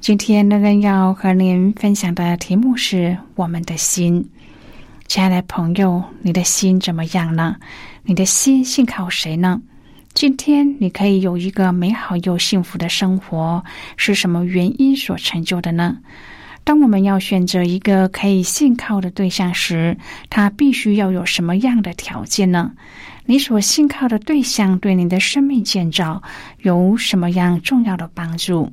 今天乐恩要和您分享的题目是我们的心。亲爱的朋友，你的心怎么样呢？你的心信靠谁呢？今天你可以有一个美好又幸福的生活，是什么原因所成就的呢？当我们要选择一个可以信靠的对象时，他必须要有什么样的条件呢？你所信靠的对象对你的生命建造有什么样重要的帮助？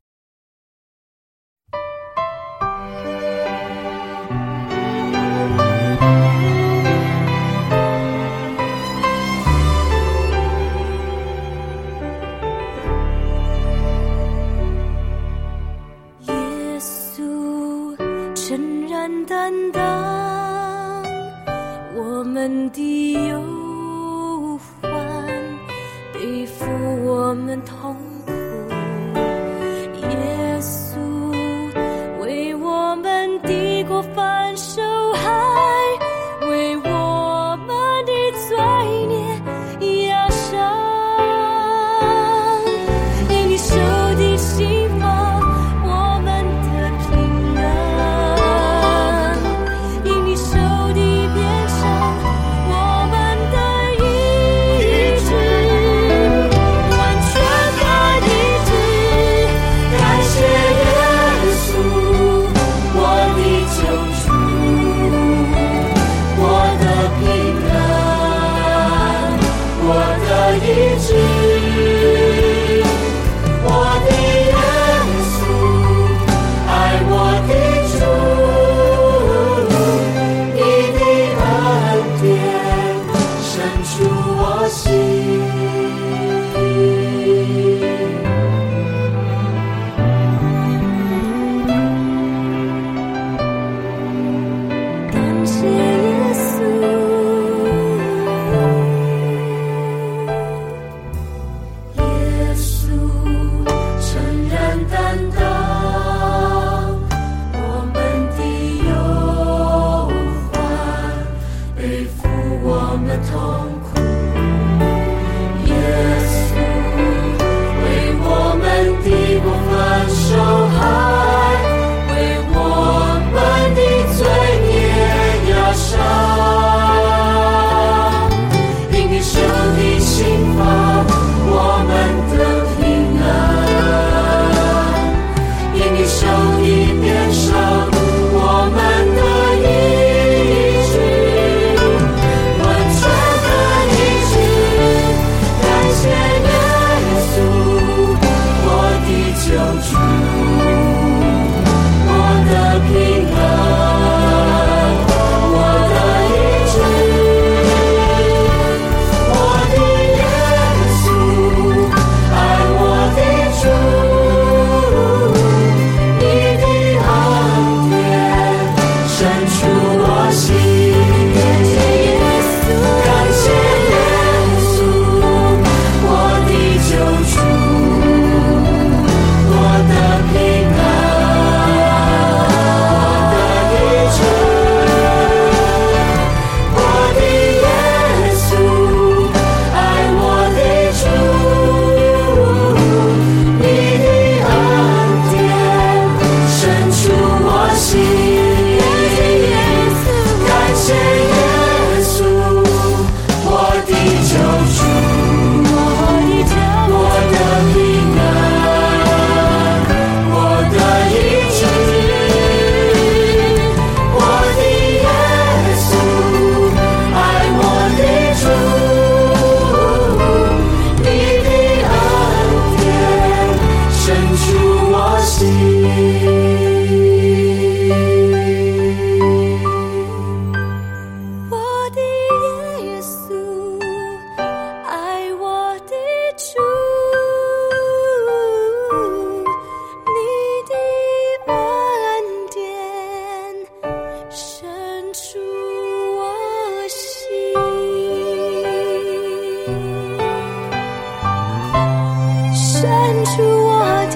担当我们的忧患，背负我们痛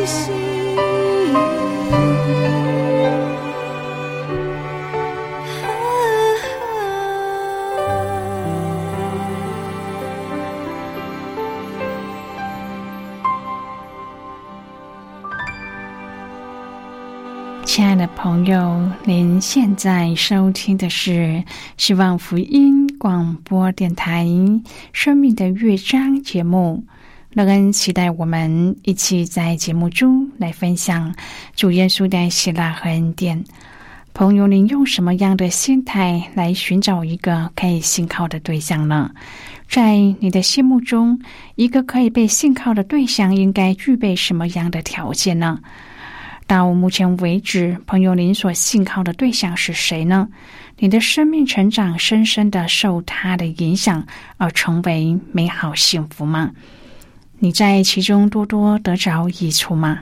亲爱的朋友，您现在收听的是希望福音广播电台《生命的乐章》节目。乐恩期待我们一起在节目中来分享主耶稣的喜乐和恩典。朋友，您用什么样的心态来寻找一个可以信靠的对象呢？在你的心目中，一个可以被信靠的对象应该具备什么样的条件呢？到目前为止，朋友，您所信靠的对象是谁呢？你的生命成长深深的受他的影响而成为美好幸福吗？你在其中多多得着益处吗？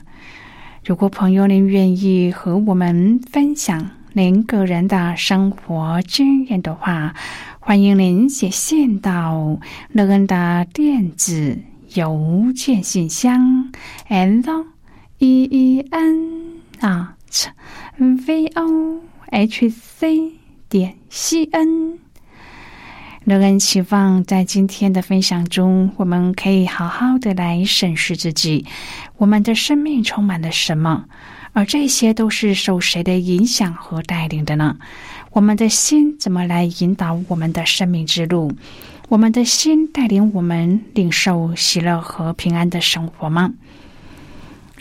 如果朋友您愿意和我们分享您个人的生活经验的话，欢迎您写信到乐恩的电子邮件信箱，l。e e n 啊，v o h c 点 c n。乐恩期望在今天的分享中，我们可以好好的来审视自己，我们的生命充满了什么，而这些都是受谁的影响和带领的呢？我们的心怎么来引导我们的生命之路？我们的心带领我们领受喜乐和平安的生活吗？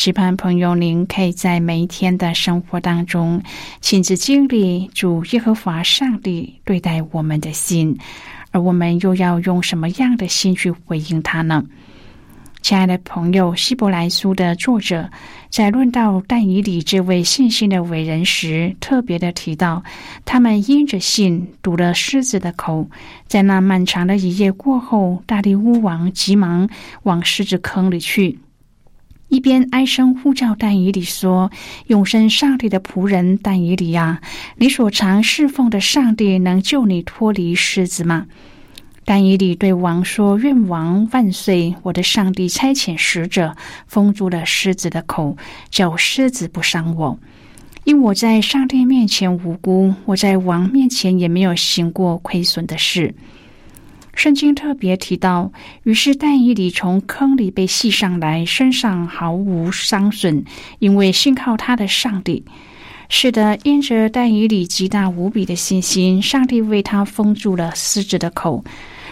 期盼朋友，您可以在每一天的生活当中亲自经历主耶和华上帝对待我们的心，而我们又要用什么样的心去回应他呢？亲爱的朋友，《希伯来书》的作者在论到但以理这位信心的伟人时，特别的提到，他们因着信堵了狮子的口，在那漫长的一夜过后，大力乌王急忙往狮子坑里去。一边哀声呼叫但以理说：“永生上帝的仆人但以理呀，你所常侍奉的上帝能救你脱离狮子吗？”但以理对王说：“愿王万岁！我的上帝差遣使者封住了狮子的口，叫狮子不伤我，因我在上帝面前无辜，我在王面前也没有行过亏损的事。”圣经特别提到，于是但以理从坑里被系上来，身上毫无伤损，因为信靠他的上帝。是的，因着但以理极大无比的信心，上帝为他封住了狮子的口。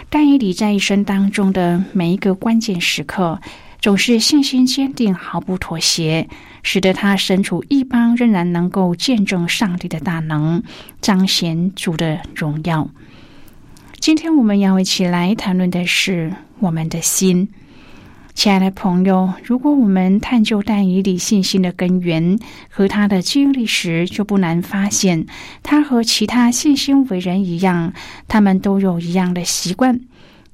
但以理在一生当中的每一个关键时刻，总是信心坚定，毫不妥协，使得他身处一邦仍然能够见证上帝的大能，彰显主的荣耀。今天我们要一起来谈论的是我们的心。亲爱的朋友，如果我们探究但以理信心的根源和他的经历时，就不难发现，他和其他信心伟人一样，他们都有一样的习惯，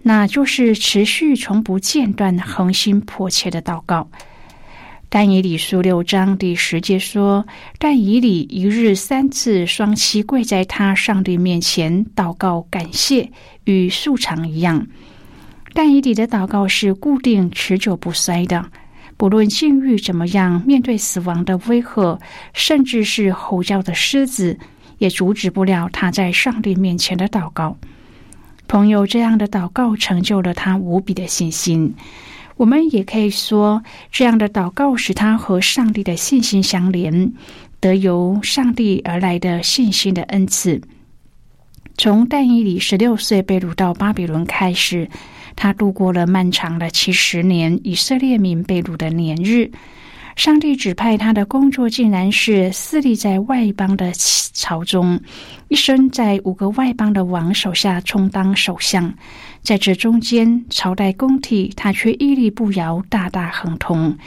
那就是持续、从不间断、恒心迫切的祷告。但以理书六章第十节说：“但以理一日三次双膝跪在他上帝面前祷告，感谢，与素常一样。”但以理的祷告是固定、持久不衰的，不论境遇怎么样，面对死亡的威吓，甚至是吼叫的狮子，也阻止不了他在上帝面前的祷告。朋友，这样的祷告成就了他无比的信心。我们也可以说，这样的祷告使他和上帝的信心相连，得由上帝而来的信心的恩赐。从但以理十六岁被掳到巴比伦开始。他度过了漫长的七十年以色列民被掳的年日。上帝指派他的工作，竟然是私立在外邦的朝中，一生在五个外邦的王手下充当首相。在这中间，朝代更替，他却屹立不摇，大大亨通。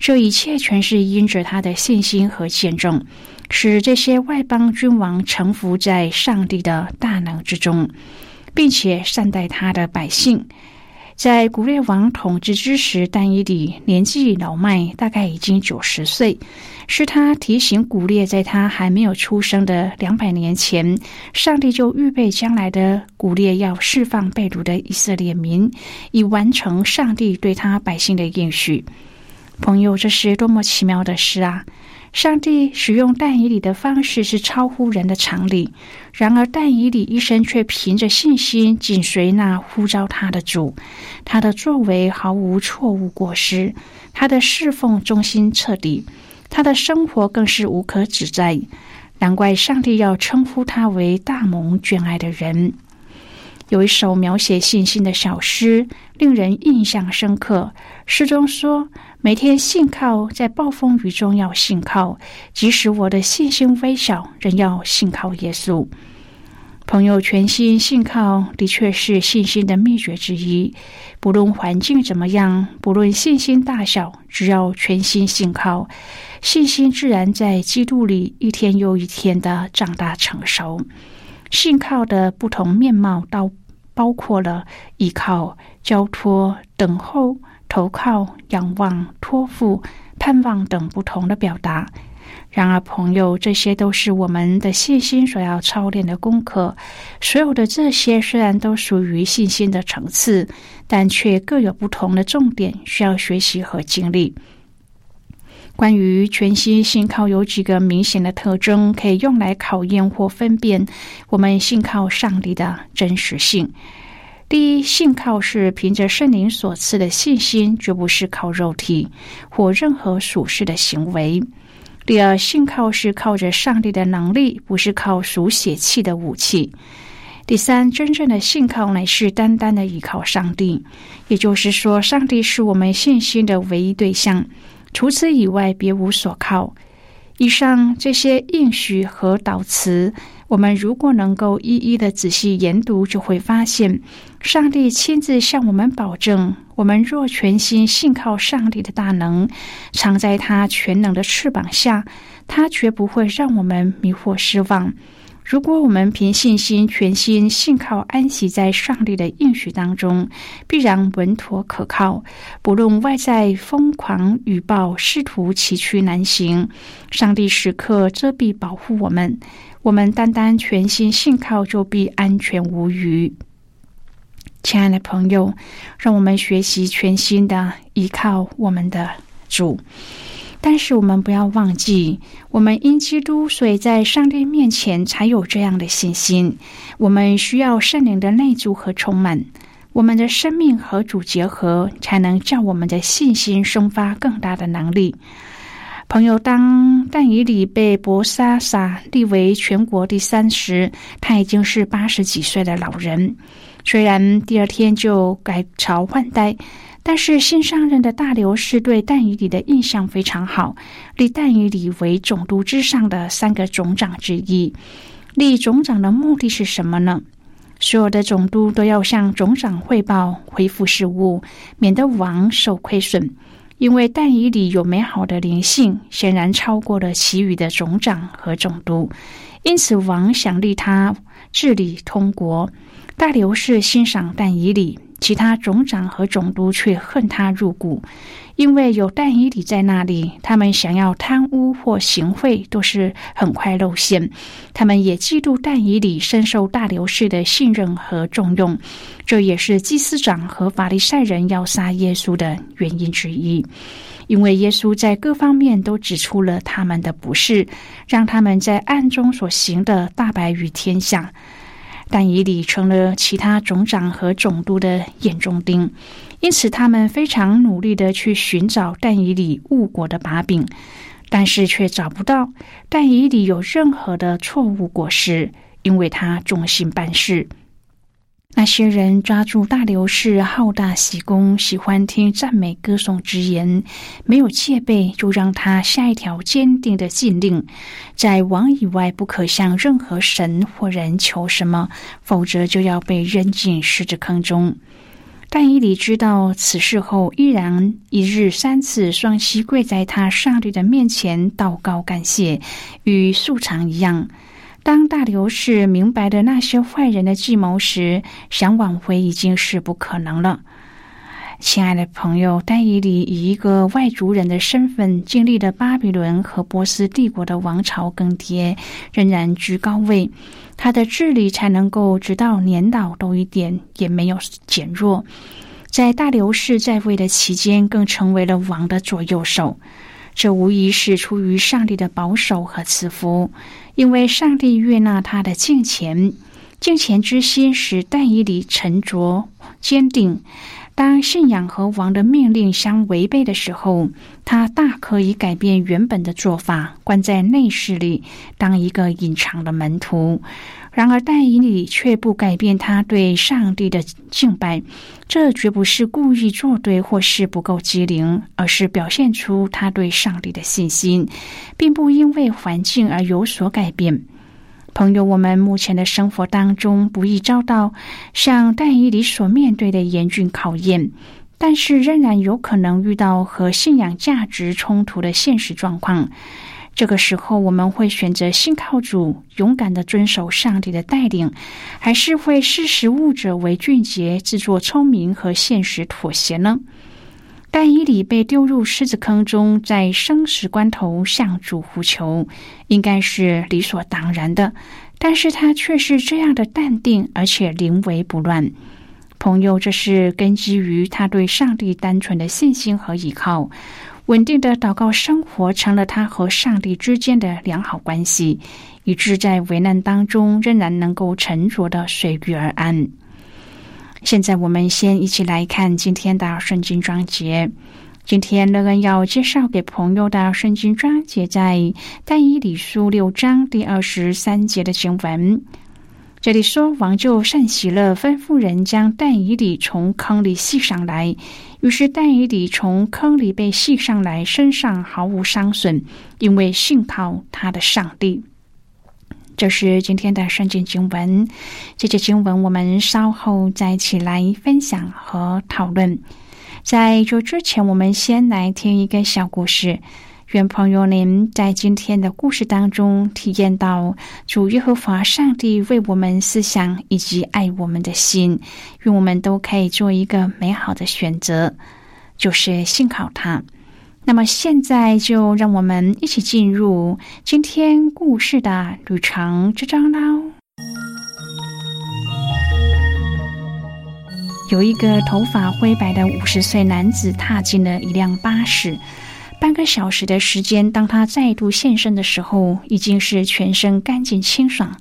这一切全是因着他的信心和见证，使这些外邦君王臣服在上帝的大能之中。并且善待他的百姓，在古列王统治之时，但以理年纪老迈，大概已经九十岁。是他提醒古列，在他还没有出生的两百年前，上帝就预备将来的古列要释放被掳的以色列民，以完成上帝对他百姓的应许。朋友，这是多么奇妙的事啊！上帝使用但以理的方式是超乎人的常理，然而但以理一生却凭着信心紧随那呼召他的主，他的作为毫无错误过失，他的侍奉忠心彻底，他的生活更是无可指摘。难怪上帝要称呼他为大蒙眷爱的人。有一首描写信心的小诗，令人印象深刻。诗中说：“每天信靠，在暴风雨中要信靠，即使我的信心微小，仍要信靠耶稣。”朋友，全心信靠的确是信心的秘诀之一。不论环境怎么样，不论信心大小，只要全心信靠，信心自然在基督里一天又一天的长大成熟。信靠的不同面貌，都包括了依靠、交托、等候、投靠、仰望、托付、盼望等不同的表达。然而，朋友，这些都是我们的信心所要操练的功课。所有的这些虽然都属于信心的层次，但却各有不同的重点，需要学习和经历。关于全息信靠有几个明显的特征，可以用来考验或分辨我们信靠上帝的真实性。第一，信靠是凭着圣灵所赐的信心，绝不是靠肉体或任何属世的行为。第二，信靠是靠着上帝的能力，不是靠属血气的武器。第三，真正的信靠乃是单单的依靠上帝，也就是说，上帝是我们信心的唯一对象。除此以外，别无所靠。以上这些应许和导词，我们如果能够一一的仔细研读，就会发现，上帝亲自向我们保证：我们若全心信靠上帝的大能，藏在他全能的翅膀下，他绝不会让我们迷惑失望。如果我们凭信心全心信靠安息在上帝的应许当中，必然稳妥可靠。不论外在疯狂雨暴、试图崎岖难行，上帝时刻遮蔽保护我们。我们单单全心信靠，就必安全无虞。亲爱的朋友，让我们学习全新的依靠我们的主。但是我们不要忘记，我们因基督，所以在上帝面前才有这样的信心。我们需要圣灵的内住和充满，我们的生命和主结合，才能叫我们的信心生发更大的能力。朋友，当但以里被伯沙撒立为全国第三时，他已经是八十几岁的老人。虽然第二天就改朝换代。但是新上任的大流士对但以里的印象非常好，立但以里为总督之上的三个总长之一。立总长的目的是什么呢？所有的总督都要向总长汇报恢复事务，免得王受亏损。因为但以里有美好的灵性，显然超过了其余的总长和总督，因此王想立他治理通国。大流士欣赏但以里。其他总长和总督却恨他入骨，因为有但以理在那里，他们想要贪污或行贿都是很快露馅。他们也嫉妒但以理深受大流士的信任和重用，这也是祭司长和法利赛人要杀耶稣的原因之一。因为耶稣在各方面都指出了他们的不是，让他们在暗中所行的大白于天下。但以理成了其他总长和总督的眼中钉，因此他们非常努力的去寻找但以理误国的把柄，但是却找不到但以理有任何的错误果实，因为他忠心办事。那些人抓住大流士好大喜功，喜欢听赞美歌颂之言，没有戒备，就让他下一条坚定的禁令：在王以外不可向任何神或人求什么，否则就要被扔进狮子坑中。但以理知道此事后，依然一日三次双膝跪在他上帝的面前祷告感谢，与素常一样。当大流士明白的那些坏人的计谋时，想挽回已经是不可能了。亲爱的朋友，丹以里以一个外族人的身份，经历了巴比伦和波斯帝国的王朝更迭，仍然居高位。他的智力才能够直到年老都一点也没有减弱。在大流士在位的期间，更成为了王的左右手。这无疑是出于上帝的保守和赐福。因为上帝悦纳他的敬虔，敬虔之心使但以理沉着坚定。当信仰和王的命令相违背的时候，他大可以改变原本的做法，关在内室里当一个隐藏的门徒。然而，但以理却不改变他对上帝的敬拜。这绝不是故意作对，或是不够机灵，而是表现出他对上帝的信心，并不因为环境而有所改变。朋友，我们目前的生活当中不易遭到像但以理所面对的严峻考验，但是仍然有可能遇到和信仰价值冲突的现实状况。这个时候，我们会选择信靠主，勇敢的遵守上帝的带领，还是会识时务者为俊杰，自作聪明和现实妥协呢？但伊里被丢入狮子坑中，在生死关头向主呼求，应该是理所当然的，但是他却是这样的淡定，而且临危不乱。朋友，这是根基于他对上帝单纯的信心和依靠。稳定的祷告生活成了他和上帝之间的良好关系，以致在危难当中仍然能够沉着的随遇而安。现在我们先一起来看今天的圣经章节。今天乐恩要介绍给朋友的圣经章节，在但以理书六章第二十三节的经文。这里说，王就善喜乐，吩咐人将但以理从坑里系上来。于是但以理从坑里被系上来，身上毫无伤损，因为信靠他的上帝。这是今天的圣经经文。这节经文我们稍后再一起来分享和讨论。在这之前，我们先来听一个小故事。愿朋友您在今天的故事当中体验到主耶和华上帝为我们思想以及爱我们的心，愿我们都可以做一个美好的选择，就是信靠他。那么现在就让我们一起进入今天故事的旅程之章喽。有一个头发灰白的五十岁男子踏进了一辆巴士。半个小时的时间，当他再度现身的时候，已经是全身干净清爽。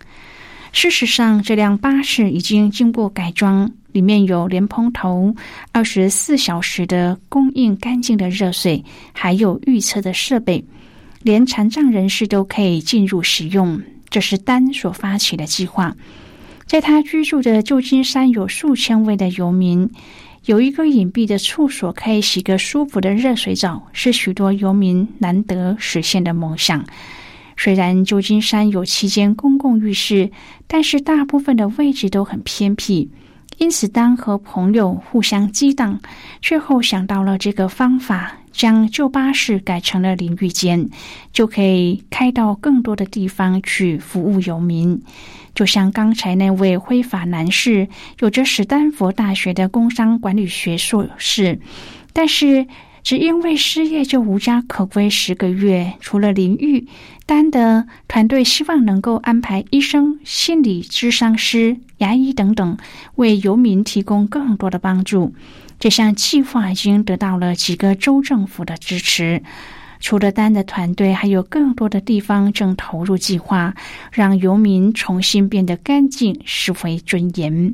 事实上，这辆巴士已经经过改装，里面有莲蓬头、二十四小时的供应干净的热水，还有预测的设备，连残障人士都可以进入使用。这是丹所发起的计划。在他居住的旧金山，有数千位的游民。有一个隐蔽的处所，可以洗个舒服的热水澡，是许多游民难得实现的梦想。虽然旧金山有七间公共浴室，但是大部分的位置都很偏僻。因此，当和朋友互相激荡，最后想到了这个方法，将旧巴士改成了淋浴间，就可以开到更多的地方去服务游民。就像刚才那位灰发男士，有着史丹佛大学的工商管理学硕士，但是只因为失业就无家可归十个月。除了淋浴，丹的团队希望能够安排医生、心理咨商师、牙医等等，为游民提供更多的帮助。这项计划已经得到了几个州政府的支持。除了丹的团队，还有更多的地方正投入计划，让游民重新变得干净，拾回尊严。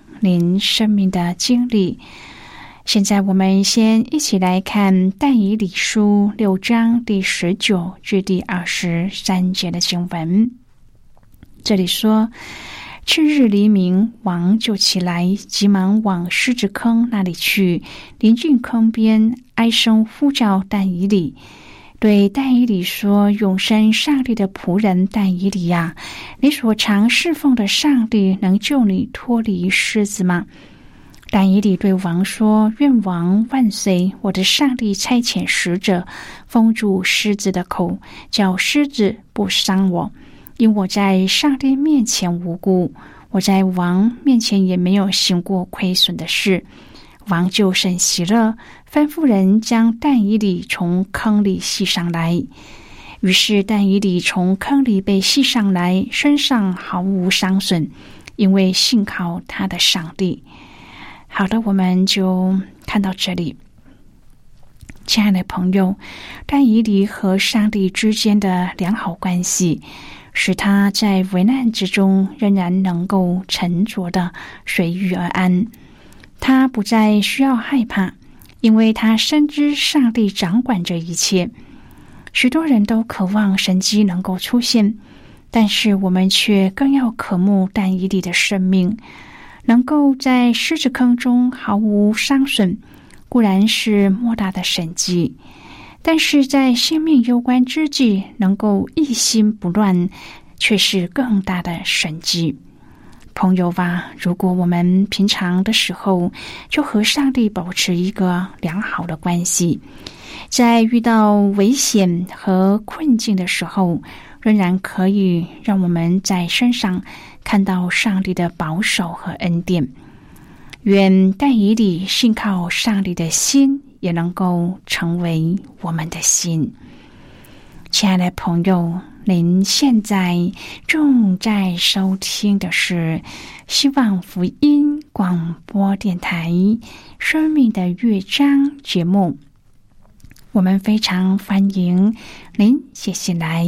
您生命的经历。现在，我们先一起来看《但以理书》六章第十九至第二十三节的经文。这里说。次日黎明，王就起来，急忙往狮子坑那里去。临近坑边，哀声呼叫但以理，对但以里说：“永生上帝的仆人但以里呀，你所常侍奉的上帝能救你脱离狮子吗？”但以里对王说：“愿王万岁！我的上帝差遣使者封住狮子的口，叫狮子不伤我。”因我在上帝面前无辜，我在王面前也没有行过亏损的事。王就甚喜乐，吩咐人将蛋以里从坑里吸上来。于是蛋以里从坑里被吸上来，身上毫无伤损，因为信靠他的上帝。好的，我们就看到这里，亲爱的朋友，但以里和上帝之间的良好关系。使他在危难之中仍然能够沉着的随遇而安，他不再需要害怕，因为他深知上帝掌管着一切。许多人都渴望神迹能够出现，但是我们却更要渴慕但以理的生命，能够在狮子坑中毫无伤损，固然是莫大的神迹。但是在性命攸关之际，能够一心不乱，却是更大的神迹。朋友吧，如果我们平常的时候就和上帝保持一个良好的关系，在遇到危险和困境的时候，仍然可以让我们在身上看到上帝的保守和恩典。愿但以理信靠上帝的心。也能够成为我们的心，亲爱的朋友，您现在正在收听的是希望福音广播电台《生命的乐章》节目。我们非常欢迎您写信来，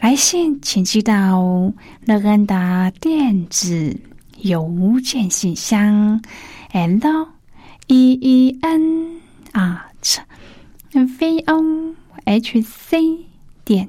来信请寄到乐恩的电子邮件信箱，l e e n。啊，v o h c 点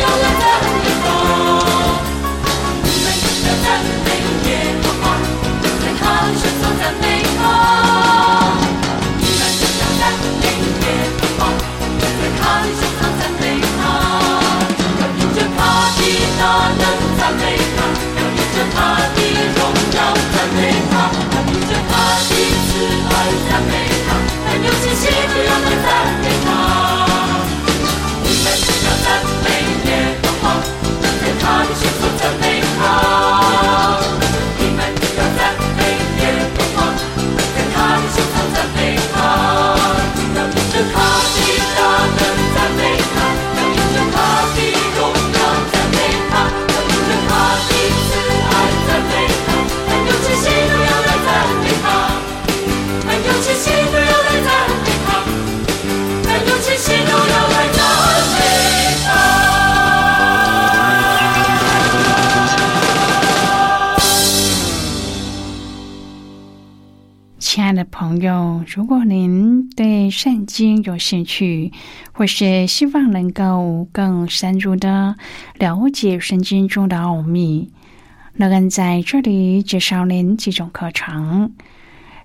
more. 亲爱的朋友，如果您对圣经有兴趣，或是希望能够更深入的了解圣经中的奥秘，那恩在这里介绍您几种课程。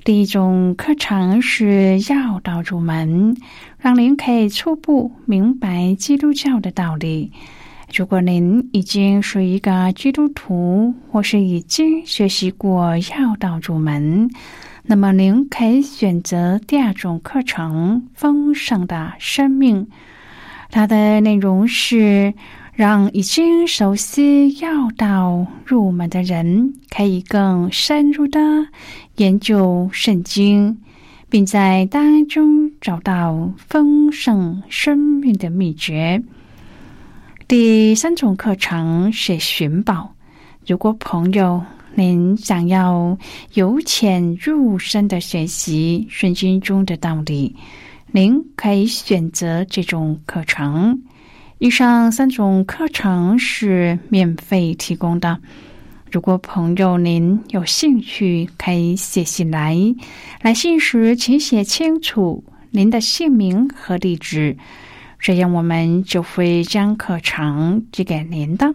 第一种课程是要道入门，让您可以初步明白基督教的道理。如果您已经是一个基督徒，或是已经学习过要道入门，那么您可以选择第二种课程《丰盛的生命》。它的内容是让已经熟悉要道入门的人，可以更深入的研究圣经，并在当中找到丰盛生命的秘诀。第三种课程是寻宝。如果朋友您想要由浅入深的学习圣经中的道理，您可以选择这种课程。以上三种课程是免费提供的。如果朋友您有兴趣，可以写信来。来信时请写清楚您的姓名和地址。这样，我们就会将课程寄给您的，